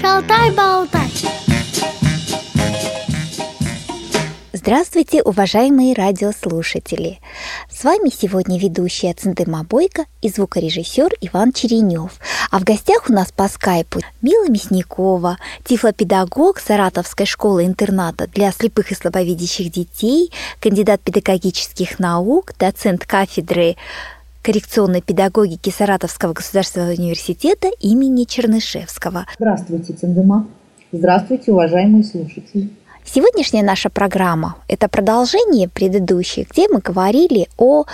Шалтай-болтай Здравствуйте, уважаемые радиослушатели! С вами сегодня ведущая Центыма Бойко и звукорежиссер Иван Черенев. А в гостях у нас по скайпу Мила Мясникова, тифлопедагог Саратовской школы-интерната для слепых и слабовидящих детей, кандидат педагогических наук, доцент кафедры коррекционной педагогики Саратовского государственного университета имени Чернышевского. Здравствуйте, Цендема. Здравствуйте, уважаемые слушатели. Сегодняшняя наша программа – это продолжение предыдущей, где мы говорили о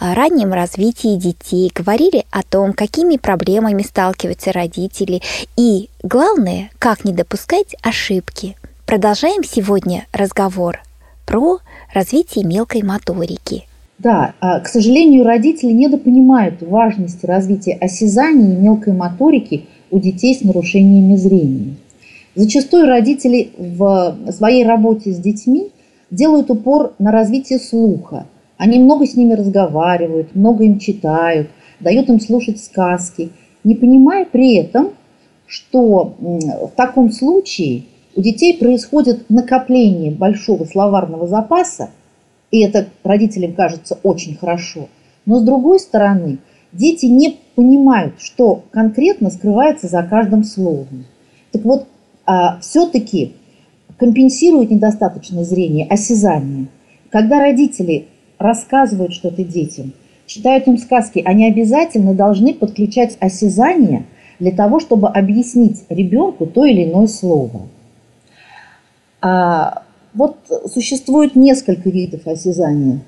раннем развитии детей, говорили о том, какими проблемами сталкиваются родители и, главное, как не допускать ошибки. Продолжаем сегодня разговор про развитие мелкой моторики – да, а, к сожалению, родители недопонимают важность развития осязания и мелкой моторики у детей с нарушениями зрения. Зачастую родители в своей работе с детьми делают упор на развитие слуха. Они много с ними разговаривают, много им читают, дают им слушать сказки, не понимая при этом, что в таком случае у детей происходит накопление большого словарного запаса, и это родителям кажется очень хорошо. Но с другой стороны, дети не понимают, что конкретно скрывается за каждым словом. Так вот, а, все-таки компенсирует недостаточное зрение, осязание. Когда родители рассказывают что-то детям, читают им сказки, они обязательно должны подключать осязание для того, чтобы объяснить ребенку то или иное слово. А вот существует несколько видов осязания.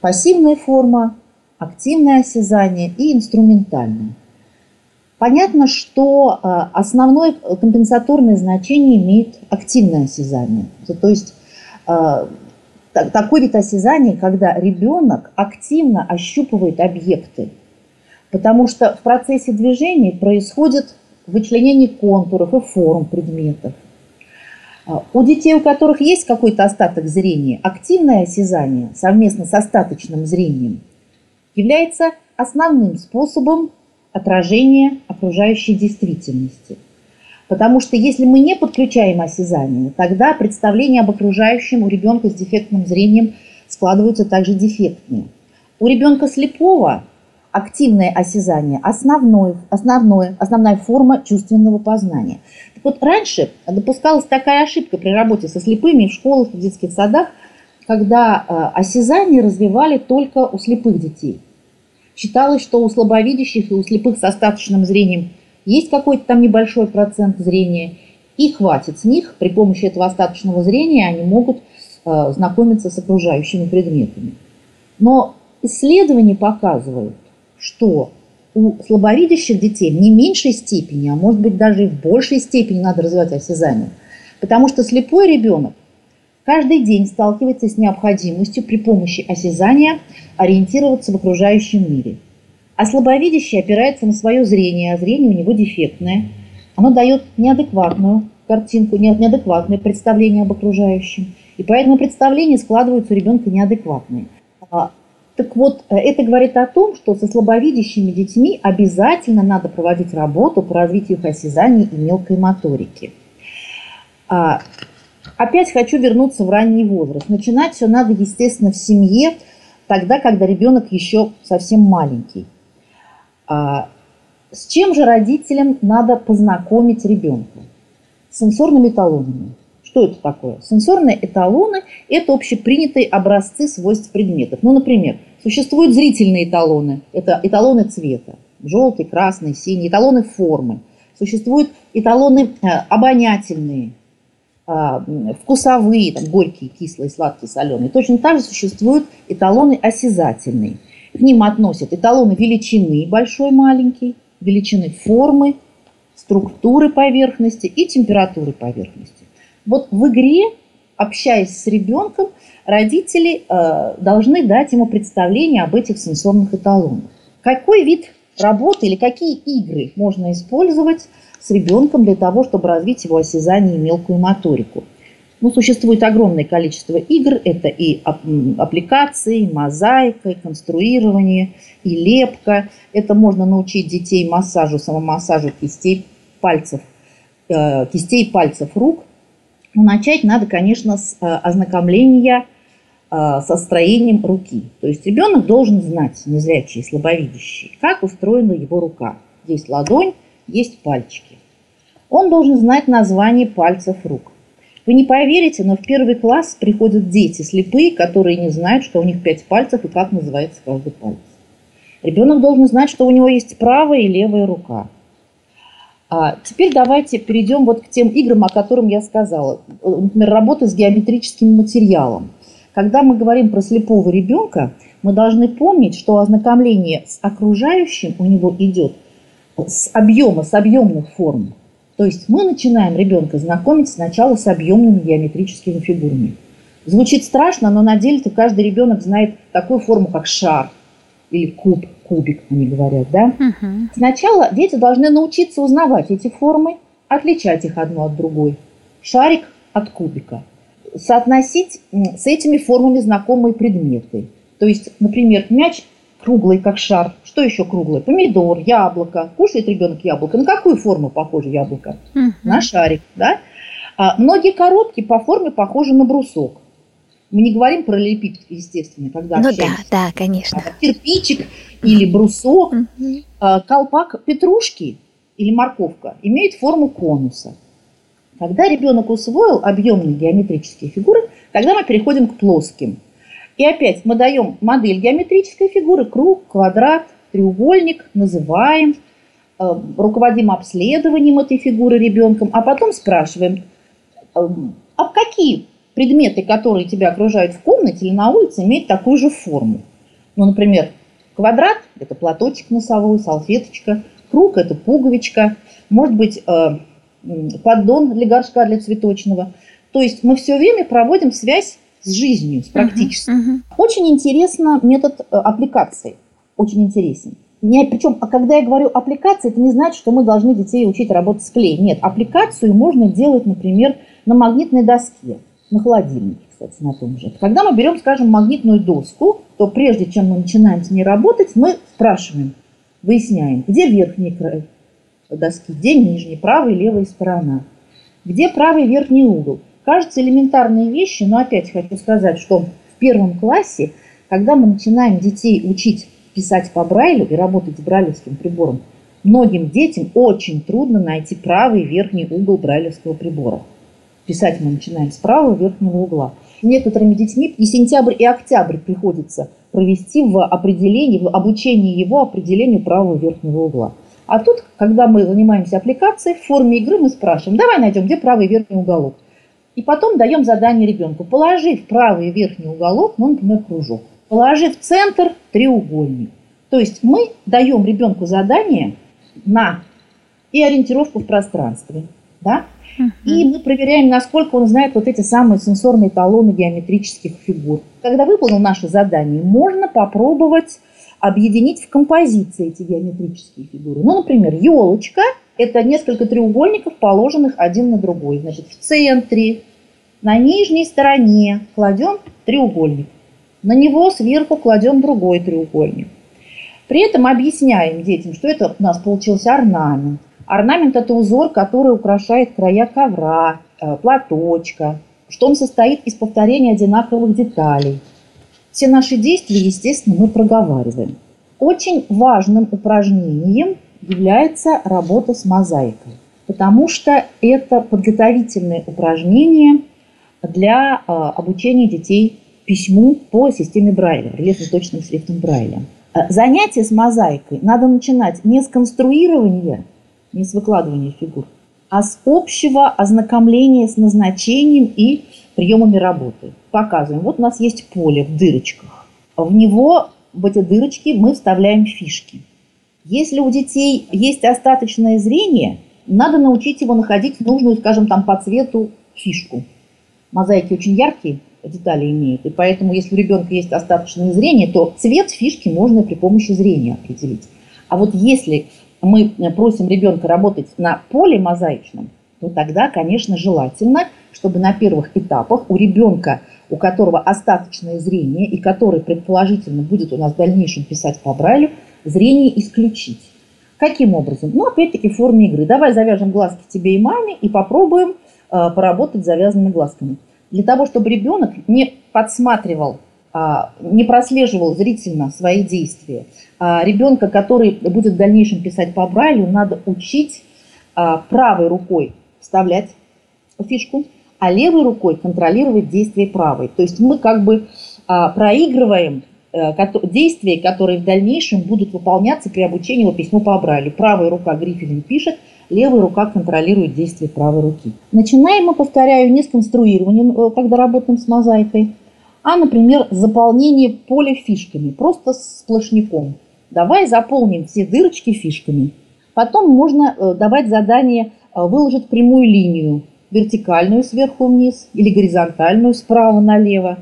Пассивная форма, активное осязание и инструментальное. Понятно, что э, основное компенсаторное значение имеет активное осязание. То есть э, такой вид осязания, когда ребенок активно ощупывает объекты, потому что в процессе движения происходит вычленение контуров и форм предметов. А, у детей, у которых есть какой-то остаток зрения, активное осязание совместно с остаточным зрением является основным способом отражения окружающей действительности. Потому что если мы не подключаем осязание, тогда представление об окружающем у ребенка с дефектным зрением складываются также дефектные. У ребенка слепого активное осязание – основной, основной, основная форма чувственного познания. Так вот, раньше допускалась такая ошибка при работе со слепыми в школах, в детских садах, когда э, осязание развивали только у слепых детей. Считалось, что у слабовидящих и у слепых с остаточным зрением есть какой-то там небольшой процент зрения, и хватит с них. При помощи этого остаточного зрения они могут э, знакомиться с окружающими предметами. Но исследования показывают, что у слабовидящих детей в не меньшей степени, а может быть даже и в большей степени надо развивать осязание. Потому что слепой ребенок каждый день сталкивается с необходимостью при помощи осязания ориентироваться в окружающем мире. А слабовидящий опирается на свое зрение, а зрение у него дефектное. Оно дает неадекватную картинку, неадекватное представление об окружающем. И поэтому представления складываются у ребенка неадекватные. Так вот, э, это говорит о том, что со слабовидящими детьми обязательно надо проводить работу по развитию их осязания и мелкой моторики. А, опять хочу вернуться в ранний возраст. Начинать все надо, естественно, в семье, тогда, когда ребенок еще совсем маленький. А, с чем же родителям надо познакомить ребенка? С сенсорными талонами. Что это такое? Сенсорные эталоны – это общепринятые образцы свойств предметов. Ну, например, существуют зрительные эталоны. Это эталоны цвета. Желтый, красный, синий. Эталоны формы. Существуют эталоны э, обонятельные, а, вкусовые, там, горькие, кислые, сладкие, соленые. Точно так же существуют эталоны осязательные. К ним относят эталоны величины большой, маленький, величины формы, структуры поверхности и температуры поверхности. Вот в игре, общаясь с ребенком, родители э, должны дать ему представление об этих сенсорных эталонах. Какой вид работы или какие игры можно использовать с ребенком для того, чтобы развить его осязание и мелкую моторику? Ну, существует огромное количество игр. Это и аппликации, и мозаика, и конструирование, и лепка. Это можно научить детей массажу, самомассажу кистей, пальцев – э, кистей пальцев рук, начать надо, конечно, с э, ознакомления э, со строением руки. То есть ребенок должен знать, незрячий, слабовидящий, как устроена его рука. Есть ладонь, есть пальчики. Он должен знать название пальцев рук. Вы не поверите, но в первый класс приходят дети слепые, которые не знают, что у них пять пальцев и как называется каждый палец. Ребенок должен знать, что у него есть правая и левая рука. А теперь давайте перейдем вот к тем играм, о которых я сказала. Например, работа с геометрическим материалом. Когда мы говорим про слепого ребенка, мы должны помнить, что ознакомление с окружающим у него идет с объема, с объемных форм. То есть мы начинаем ребенка знакомить сначала с объемными геометрическими фигурами. Звучит страшно, но на деле-то каждый ребенок знает такую форму, как шар или куб, кубик, они говорят, да? Угу. Сначала дети должны научиться узнавать эти формы, отличать их одну от другой. Шарик от кубика. Соотносить с этими формами знакомые предметы. То есть, например, мяч круглый, как шар. Что еще круглое? Помидор, яблоко. Кушает ребенок яблоко. На какую форму похоже яблоко? Угу. На шарик, да? А многие коробки по форме похожи на брусок. Мы не говорим про лепит, естественно, когда Ну да, да, конечно. А кирпичик или брусок. Угу. Колпак петрушки или морковка имеет форму конуса. Когда ребенок усвоил объемные геометрические фигуры, тогда мы переходим к плоским – и опять мы даем модель геометрической фигуры, круг, квадрат, треугольник, называем, э, руководим обследованием этой фигуры ребенком, а потом спрашиваем, э, а какие предметы, которые тебя окружают в комнате или на улице, имеют такую же форму? Ну, например, квадрат – это платочек носовой, салфеточка, круг – это пуговичка, может быть, э, поддон для горшка, для цветочного. То есть мы все время проводим связь с жизнью, с практической. Uh-huh, uh-huh. Очень интересно метод э, аппликации. Очень интересен. Не, причем, а когда я говорю аппликация, это не значит, что мы должны детей учить работать с клеем. Нет, аппликацию можно делать, например, на магнитной доске, на холодильнике, кстати, на том же. Когда мы берем, скажем, магнитную доску, то прежде чем мы начинаем с ней работать, мы спрашиваем, выясняем, где верхний край доски, где нижний, правая и левая сторона, где правый верхний угол. Кажутся элементарные вещи, но опять хочу сказать, что в первом классе, когда мы начинаем детей учить писать по Брайлю и работать с брайлевским прибором, многим детям очень трудно найти правый верхний угол брайлевского прибора. Писать мы начинаем с правого верхнего угла. Некоторыми детьми и сентябрь, и октябрь приходится провести в определении, в обучении его определению правого верхнего угла. А тут, когда мы занимаемся аппликацией, в форме игры мы спрашиваем, давай найдем, где правый верхний уголок. И потом даем задание ребенку. Положи в правый верхний уголок, ну, например, кружок. Положи в центр треугольник. То есть мы даем ребенку задание на и ориентировку в пространстве. Да? И мы проверяем, насколько он знает вот эти самые сенсорные талоны геометрических фигур. Когда выполнил наше задание, можно попробовать объединить в композиции эти геометрические фигуры. Ну, например, елочка – это несколько треугольников, положенных один на другой. Значит, в центре, на нижней стороне кладем треугольник. На него сверху кладем другой треугольник. При этом объясняем детям, что это у нас получился орнамент. Орнамент – это узор, который украшает края ковра, э, платочка, что он состоит из повторения одинаковых деталей. Все наши действия, естественно, мы проговариваем. Очень важным упражнением является работа с мозаикой, потому что это подготовительное упражнение для а, обучения детей письму по системе Брайля, рельефно-точным шрифтом Брайля. Занятие с мозаикой надо начинать не с конструирования, не с выкладывания фигур, а с общего ознакомления с назначением и приемами работы. Показываем. Вот у нас есть поле в дырочках. В него, в эти дырочки мы вставляем фишки. Если у детей есть остаточное зрение, надо научить его находить нужную, скажем, там по цвету фишку. Мозаики очень яркие детали имеют, и поэтому, если у ребенка есть остаточное зрение, то цвет фишки можно при помощи зрения определить. А вот если мы просим ребенка работать на поле мозаичном, то тогда, конечно, желательно, чтобы на первых этапах у ребенка, у которого остаточное зрение и который предположительно будет у нас в дальнейшем писать по Брайлю, зрение исключить. Каким образом? Ну, опять-таки, в форме игры. Давай завяжем глазки тебе и маме и попробуем э, поработать с завязанными глазками. Для того, чтобы ребенок не подсматривал, не прослеживал зрительно свои действия. Э, ребенка, который будет в дальнейшем писать по Брайлю, надо учить э, правой рукой вставлять фишку, а левой рукой контролировать действия правой. То есть мы как бы э, проигрываем Э, действия, которые в дальнейшем будут выполняться при обучении его письму по Брайлю. Правая рука грифелем пишет, левая рука контролирует действия правой руки. Начинаем мы, повторяю, не с конструирования, э, когда работаем с мозаикой, а, например, заполнение поля фишками, просто сплошняком. Давай заполним все дырочки фишками. Потом можно э, давать задание выложить прямую линию, вертикальную сверху вниз или горизонтальную справа налево.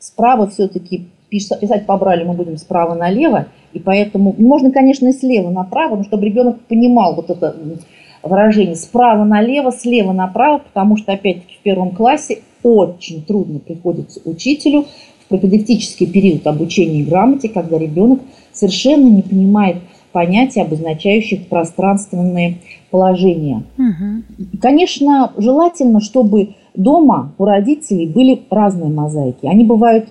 Справа все-таки писать по брайлю мы будем справа налево, и поэтому можно, конечно, и слева направо, но чтобы ребенок понимал вот это выражение справа налево, слева направо, потому что, опять-таки, в первом классе очень трудно приходится учителю в пропедевтический период обучения грамоте, когда ребенок совершенно не понимает понятия, обозначающих пространственные положения. Угу. Конечно, желательно, чтобы дома у родителей были разные мозаики. Они бывают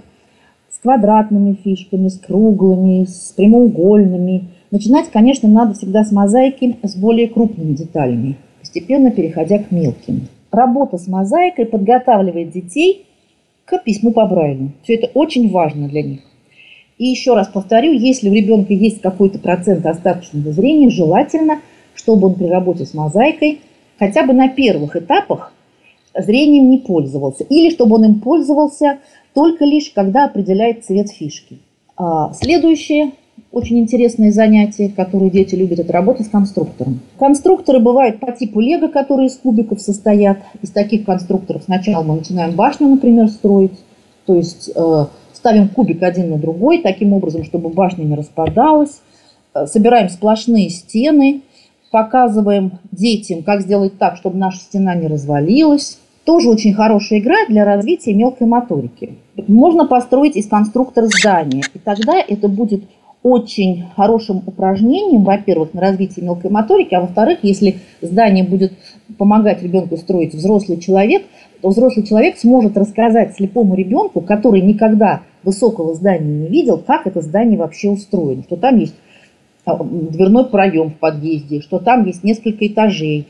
квадратными фишками, с круглыми, с прямоугольными. Начинать, конечно, надо всегда с мозаики с более крупными деталями, постепенно переходя к мелким. Работа с мозаикой подготавливает детей к письму по Брайлю. Все это очень важно для них. И еще раз повторю, если у ребенка есть какой-то процент остаточного зрения, желательно, чтобы он при работе с мозаикой хотя бы на первых этапах зрением не пользовался. Или чтобы он им пользовался только лишь когда определяет цвет фишки. А следующее очень интересное занятие, которое дети любят, это работа с конструктором. Конструкторы бывают по типу лего, которые из кубиков состоят. Из таких конструкторов сначала мы начинаем башню, например, строить. То есть э, ставим кубик один на другой, таким образом, чтобы башня не распадалась. Э, собираем сплошные стены, показываем детям, как сделать так, чтобы наша стена не развалилась. Тоже очень хорошая игра для развития мелкой моторики. Можно построить из конструктора здание, и тогда это будет очень хорошим упражнением, во-первых, на развитие мелкой моторики, а во-вторых, если здание будет помогать ребенку строить взрослый человек, то взрослый человек сможет рассказать слепому ребенку, который никогда высокого здания не видел, как это здание вообще устроено, что там есть а, дверной проем в подъезде, что там есть несколько этажей,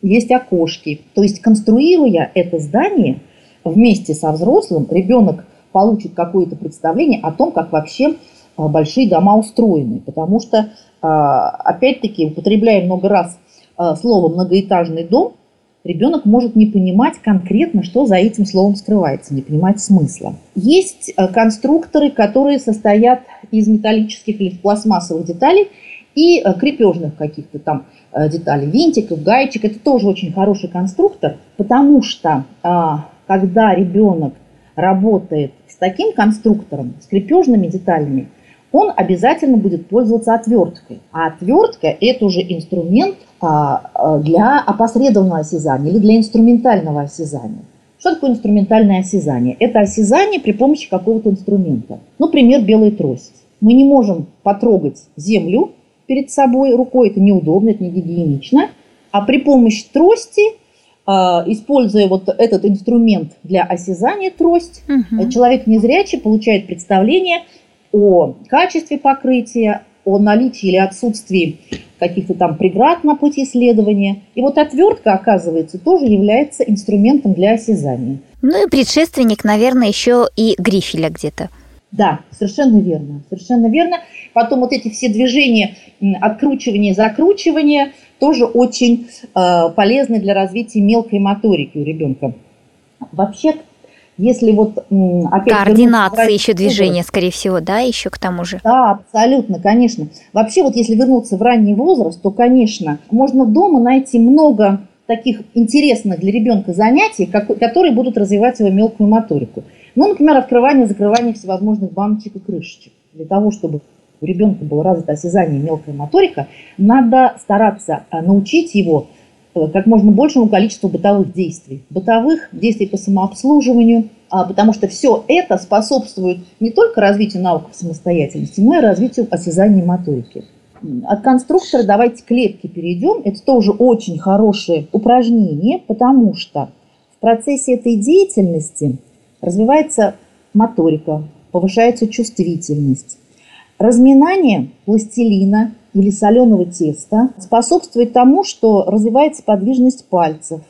есть окошки. То есть, конструируя это здание вместе со взрослым, ребенок получит какое-то представление о том, как вообще большие дома устроены. Потому что, а, опять-таки, употребляя много раз а, слово «многоэтажный дом», ребенок может не понимать конкретно, что за этим словом скрывается, не понимать смысла. Есть конструкторы, которые состоят из металлических или пластмассовых деталей и крепежных каких-то там детали винтиков, гаечек. Это тоже очень хороший конструктор, потому что а, когда ребенок работает с таким конструктором, с крепежными деталями, он обязательно будет пользоваться отверткой. А отвертка – это уже инструмент а, а, для опосредованного осязания или для инструментального осязания. Что такое инструментальное осязание? Это осязание при помощи какого-то инструмента. Например, белая трость. Мы не можем потрогать землю перед собой рукой, это неудобно, это не гигиенично. А при помощи трости, а, используя вот этот инструмент для осязания, трость, угу. человек незрячий получает представление о качестве покрытия, о наличии или отсутствии каких-то там преград на пути исследования. И вот отвертка, оказывается, тоже является инструментом для осязания. Ну и предшественник, наверное, еще и грифеля где-то. Да, совершенно верно, совершенно верно. Потом вот эти все движения, откручивания, закручивания тоже очень э, полезны для развития мелкой моторики у ребенка. Вообще, если вот опять координация еще движения, скорее всего, да, еще к тому же. Да, абсолютно, конечно. Вообще, вот если вернуться в ранний возраст, то, конечно, можно дома найти много таких интересных для ребенка занятий, которые будут развивать его мелкую моторику. Ну, например, открывание закрывание всевозможных баночек и крышечек. Для того, чтобы у ребенка было развито осязание мелкая моторика, надо стараться э, научить его как можно большему количеству бытовых действий. Бытовых действий по самообслуживанию, а, потому что все это способствует не только развитию навыков самостоятельности, но и развитию осязания моторики. От конструктора давайте к перейдем. Это тоже очень хорошее упражнение, потому что в процессе этой деятельности развивается моторика, повышается чувствительность. Разминание пластилина или соленого теста способствует тому, что развивается подвижность пальцев,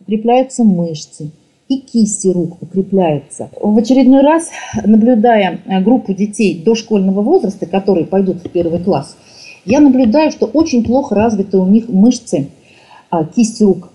укрепляются мышцы и кисти рук укрепляются. В очередной раз, наблюдая э, группу детей дошкольного возраста, которые пойдут в первый класс, я наблюдаю, что очень плохо развиты у них мышцы а, кисти рук.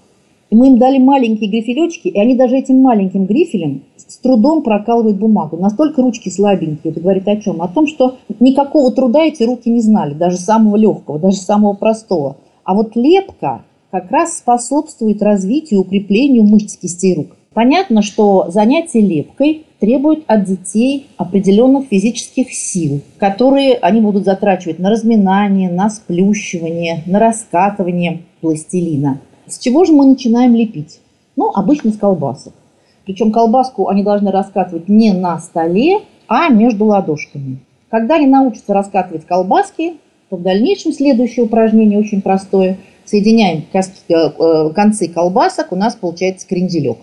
И мы им дали маленькие грифелечки, и они даже этим маленьким грифелем с трудом прокалывают бумагу. Настолько ручки слабенькие. Это говорит о чем? О том, что никакого труда эти руки не знали, даже самого легкого, даже самого простого. А вот лепка как раз способствует развитию укреплению мышц кистей рук. Понятно, что занятие лепкой требует от детей определенных физических сил, которые они будут затрачивать на разминание, на сплющивание, на раскатывание пластилина. С чего же мы начинаем лепить? Ну, обычно с колбасок. Причем колбаску они должны раскатывать не на столе, а между ладошками. Когда они научатся раскатывать колбаски, то в дальнейшем следующее упражнение очень простое. Соединяем э, э, концы колбасок, у нас получается кренделек.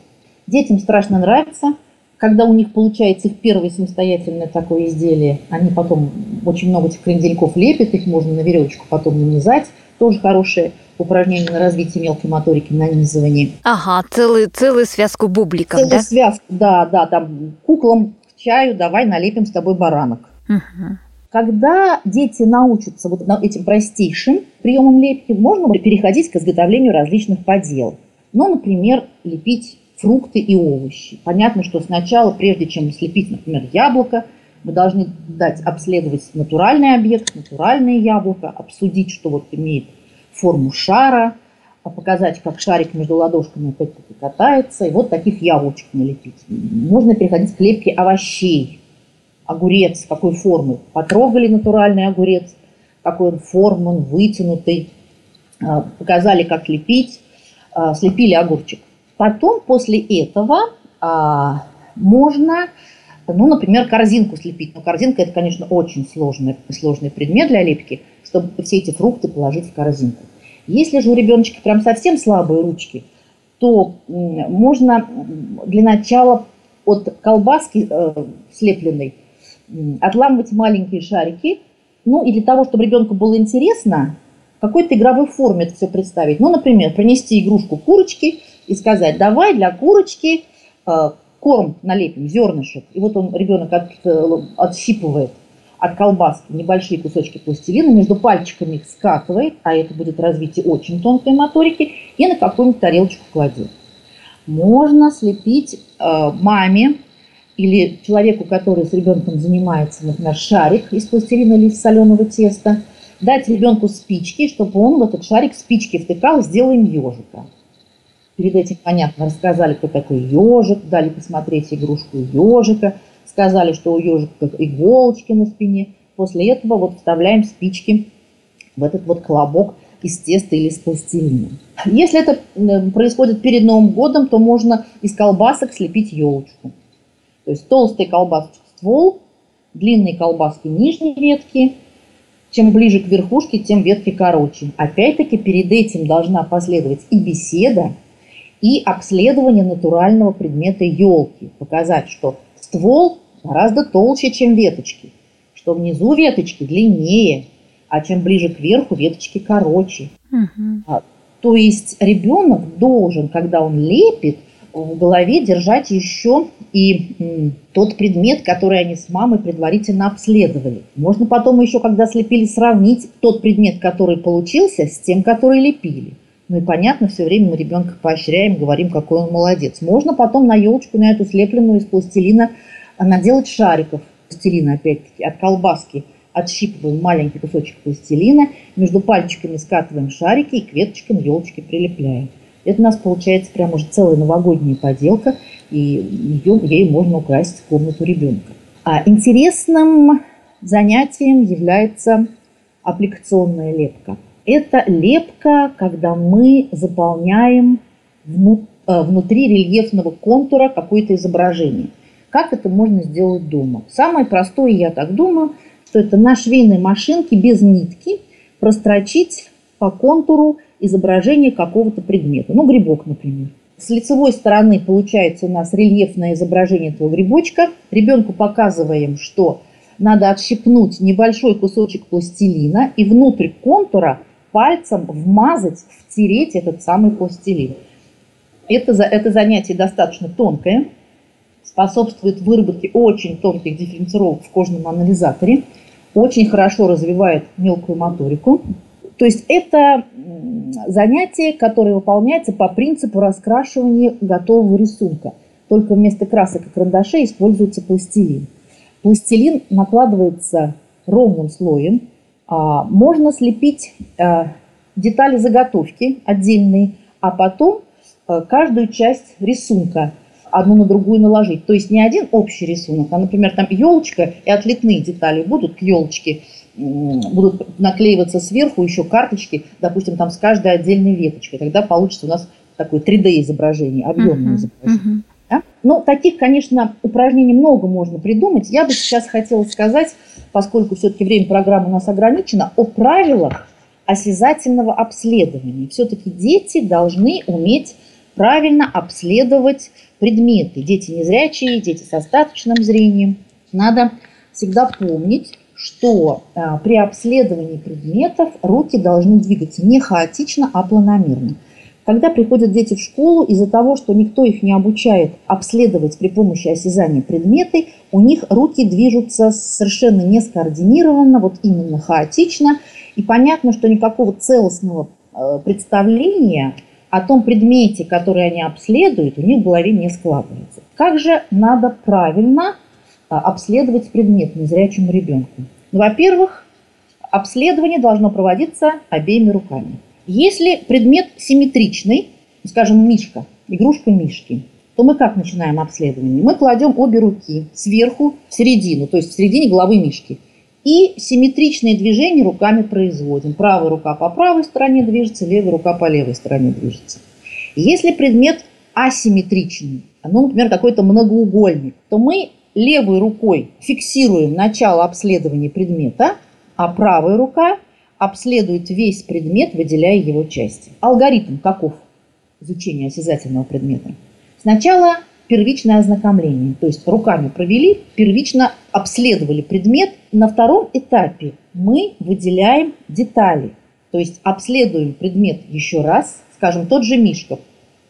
Детям страшно нравится, когда у них получается их первое самостоятельное такое изделие. Они потом очень много этих крендельков лепят, их можно на веревочку потом нанизать. Тоже хорошее упражнение на развитие мелкой моторики, нанизывание. Ага, целую, целую связку бубликов, целую да? связку, да, да, там куклам к чаю давай налепим с тобой баранок. Угу. Когда дети научатся вот этим простейшим приемам лепки, можно переходить к изготовлению различных подел. Ну, например, лепить фрукты и овощи. Понятно, что сначала, прежде чем слепить, например, яблоко, мы должны дать обследовать натуральный объект, натуральное яблоко, обсудить, что вот имеет форму шара, а показать, как шарик между ладошками опять-таки катается, и вот таких яблочек налепить. Можно переходить к лепке овощей. Огурец какой формы. Потрогали натуральный огурец, какой он формы, он вытянутый. А, показали, как лепить, а, слепили огурчик. Потом после этого можно ну, например, корзинку слепить. Но корзинка – это, конечно, очень сложный, сложный предмет для лепки, чтобы все эти фрукты положить в корзинку. Если же у ребеночка прям совсем слабые ручки, то можно для начала от колбаски э, слепленной отламывать маленькие шарики. Ну и для того, чтобы ребенку было интересно, какой-то игровой форме это все представить. Ну, например, принести игрушку курочки и сказать, давай для курочки э, корм налепим, зернышек, и вот он, ребенок от, э, отщипывает от колбаски небольшие кусочки пластилина, между пальчиками их скатывает, а это будет развитие очень тонкой моторики, и на какую-нибудь тарелочку кладет. Можно слепить э, маме или человеку, который с ребенком занимается, например, шарик из пластилина или из соленого теста, дать ребенку спички, чтобы он в этот шарик спички втыкал, сделаем ежика. Перед этим, понятно, рассказали, кто такой ежик, дали посмотреть игрушку ежика, сказали, что у ежика иголочки на спине. После этого вот вставляем спички в этот вот колобок из теста или из пластилина. Если это происходит перед Новым годом, то можно из колбасок слепить елочку. То есть толстый колбасочек ствол, длинные колбаски нижней ветки. Чем ближе к верхушке, тем ветки короче. Опять-таки перед этим должна последовать и беседа, и обследование натурального предмета елки. Показать, что ствол гораздо толще, чем веточки, что внизу веточки длиннее, а чем ближе к верху веточки короче. Угу. То есть ребенок должен, когда он лепит, в голове держать еще и тот предмет, который они с мамой предварительно обследовали. Можно потом еще, когда слепили, сравнить тот предмет, который получился, с тем, который лепили. Ну и понятно, все время мы ребенка поощряем, говорим, какой он молодец. Можно потом на елочку, на эту слепленную из пластилина наделать шариков пластилина, опять-таки, от колбаски. Отщипываем маленький кусочек пластилина, между пальчиками скатываем шарики и к веточкам елочки прилепляем. Это у нас получается прям уже целая новогодняя поделка, и ее, ей можно украсить комнату ребенка. А интересным занятием является аппликационная лепка. Это лепка, когда мы заполняем э, внутри рельефного контура какое-то изображение. Как это можно сделать дома? Самое простое, я так думаю, что это на швейной машинке без нитки прострочить по контуру изображение какого-то предмета. Ну, грибок, например. С лицевой стороны получается у нас рельефное изображение этого грибочка. Ребенку показываем, что надо отщипнуть небольшой кусочек пластилина и внутрь контура пальцем вмазать, втереть этот самый пластилин. Это, это занятие достаточно тонкое, способствует выработке очень тонких дифференцировок в кожном анализаторе, очень хорошо развивает мелкую моторику. То есть это занятие, которое выполняется по принципу раскрашивания готового рисунка. Только вместо красок и карандашей используется пластилин. Пластилин накладывается ровным слоем. А, можно слепить а, детали заготовки отдельные, а потом а, каждую часть рисунка одну на другую наложить. То есть не один общий рисунок, а, например, там елочка и отлитные детали будут к елочке будут наклеиваться сверху еще карточки, допустим, там с каждой отдельной веточкой. Тогда получится у нас такое 3D-изображение, объемное uh-huh, изображение. Uh-huh. Да? Ну, таких, конечно, упражнений много можно придумать. Я бы сейчас хотела сказать, поскольку все-таки время программы у нас ограничено, о правилах осязательного обследования. Все-таки дети должны уметь правильно обследовать предметы. Дети незрячие, дети с остаточным зрением. Надо всегда помнить, что э, при обследовании предметов руки должны двигаться не хаотично, а планомерно. Когда приходят дети в школу, из-за того, что никто их не обучает обследовать при помощи осязания предметы, у них руки движутся совершенно не скоординированно, вот именно хаотично. И понятно, что никакого целостного э, представления о том предмете, который они обследуют, у них в голове не складывается. Как же надо правильно а, обследовать предмет незрячему ребенку? Во-первых, обследование должно проводиться обеими руками. Если предмет симметричный, скажем, мишка, игрушка мишки, то мы как начинаем обследование? Мы кладем обе руки сверху в середину, то есть в середине головы мишки. И симметричные движения руками производим. Правая рука по правой стороне движется, левая рука по левой стороне движется. Если предмет асимметричный, ну, например, какой-то многоугольник, то мы левой рукой фиксируем начало обследования предмета, а правая рука обследует весь предмет, выделяя его части. Алгоритм каков изучения осязательного предмета? Сначала первичное ознакомление, то есть руками провели, первично обследовали предмет. На втором этапе мы выделяем детали, то есть обследуем предмет еще раз, скажем, тот же Мишка.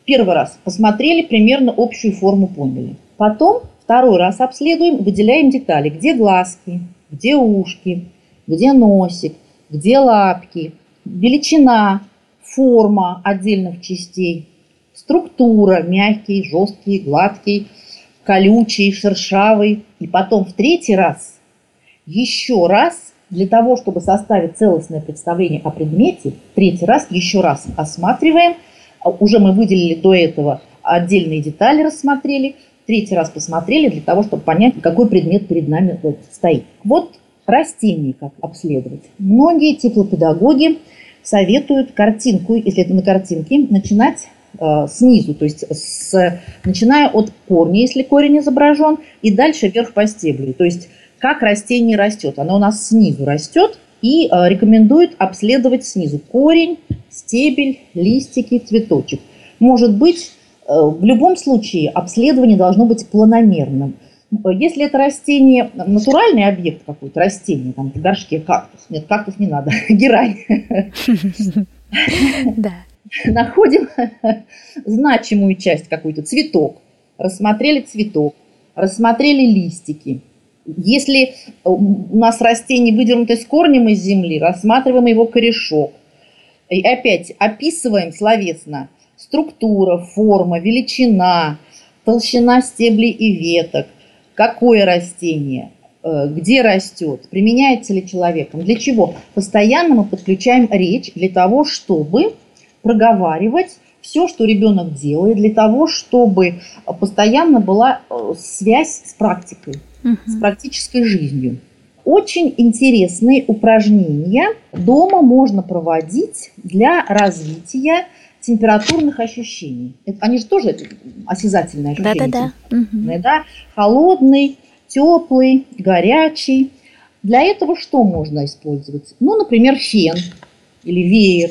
Первый раз посмотрели, примерно общую форму поняли. Потом Второй раз обследуем, выделяем детали. Где глазки, где ушки, где носик, где лапки, величина, форма отдельных частей, структура, мягкий, жесткий, гладкий, колючий, шершавый. И потом в третий раз, еще раз, для того, чтобы составить целостное представление о предмете, третий раз еще раз осматриваем. Уже мы выделили до этого отдельные детали, рассмотрели третий раз посмотрели для того, чтобы понять, какой предмет перед нами стоит. Вот растения как обследовать. Многие теплопедагоги советуют картинку, если это на картинке, начинать э, снизу, то есть с, начиная от корня, если корень изображен, и дальше вверх по стеблю. То есть как растение растет. Оно у нас снизу растет и э, рекомендует обследовать снизу корень, стебель, листики, цветочек. Может быть, Э, в любом случае обследование должно быть планомерным. Если это растение, натуральный объект какой-то, растение, там в горшке кактус, нет, кактус не надо, герань. Да. Находим значимую часть какую-то, цветок, рассмотрели цветок, рассмотрели листики. Если у нас растение выдернуто с корнем из земли, рассматриваем его корешок. И опять описываем словесно – структура, форма, величина, толщина стеблей и веток, какое растение, э, где растет, применяется ли человеком, для чего. Постоянно мы подключаем речь для того, чтобы проговаривать все, что ребенок делает, для того, чтобы постоянно была э, связь с практикой, угу. с практической жизнью. Очень интересные упражнения дома можно проводить для развития температурных ощущений. Это, они же тоже осязательные ощущения. Да-да-да. Да? Холодный, теплый, горячий. Для этого что можно использовать? Ну, например, фен или веер,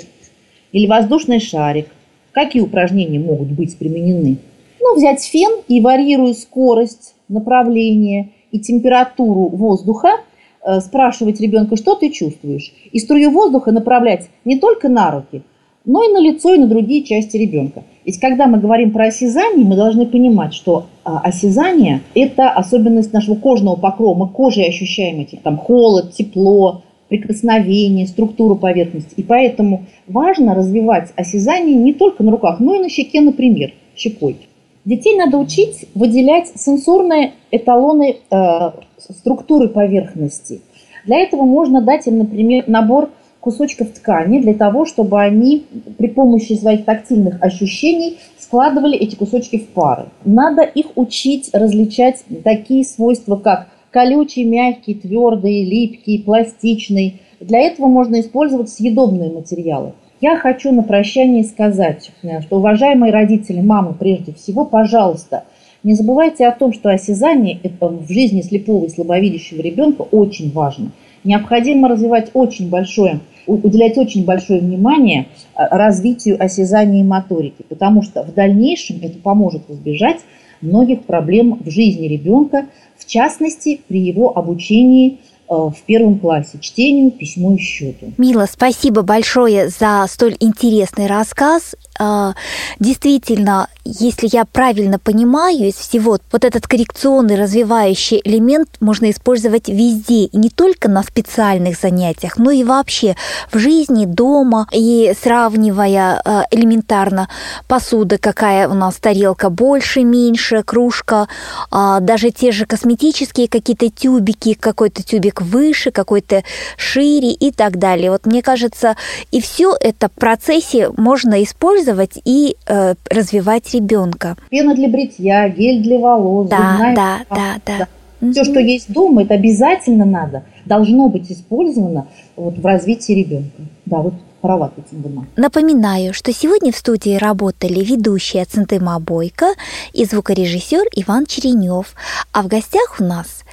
или воздушный шарик. Какие упражнения могут быть применены? Ну, взять фен и, варьируя скорость, направление и температуру воздуха, э, спрашивать ребенка, что ты чувствуешь. И струю воздуха направлять не только на руки, но и на лицо, и на другие части ребенка. Ведь когда мы говорим про осязание, мы должны понимать, что а, осязание – это особенность нашего кожного покрова. Мы кожей ощущаем эти там холод, тепло, прикосновение, структуру поверхности. И поэтому важно развивать осязание не только на руках, но и на щеке, например, щекой. Детей надо учить выделять сенсорные эталоны э, структуры поверхности. Для этого можно дать им, например, набор кусочков ткани для того, чтобы они при помощи своих тактильных ощущений складывали эти кусочки в пары. Надо их учить различать такие свойства, как колючий, мягкий, твердый, липкий, пластичный. Для этого можно использовать съедобные материалы – я хочу на прощание сказать, что, уважаемые родители, мамы прежде всего, пожалуйста, не забывайте о том, что осязание в жизни слепого и слабовидящего ребенка очень важно. Необходимо развивать очень большое, уделять очень большое внимание э, развитию осязания и моторики, потому что в дальнейшем это поможет избежать многих проблем в жизни ребенка, в частности, при его обучении в первом классе чтению, письму и счету. Мила, спасибо большое за столь интересный рассказ. А, действительно, если я правильно понимаю, из всего вот этот коррекционный развивающий элемент можно использовать везде, не только на специальных занятиях, но и вообще в жизни, дома, и сравнивая а, элементарно посуда, какая у нас тарелка больше, меньше, кружка, даже те же косметические какие-то тюбики, какой-то тюбик выше, какой-то шире и так далее. Вот мне кажется, и все это в процессе можно использовать и э, развивать ребенка. Пена для бритья, гель для волос. Да, да, да, да, да. Все, что есть дома, это обязательно надо, должно быть использовано вот, в развитии ребенка. Да, вот права Центыма. Напоминаю, что сегодня в студии работали ведущая Центыма Бойко и звукорежиссер Иван Черенев, а в гостях у нас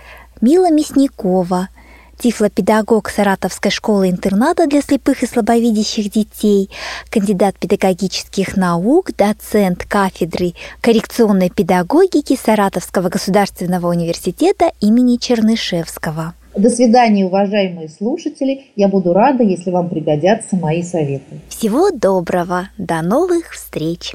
Мила Мясникова – тифлопедагог Саратовской школы-интерната для слепых и слабовидящих детей, кандидат педагогических наук, доцент кафедры коррекционной педагогики Саратовского государственного университета имени Чернышевского. До свидания, уважаемые слушатели. Я буду рада, если вам пригодятся мои советы. Всего доброго. До новых встреч.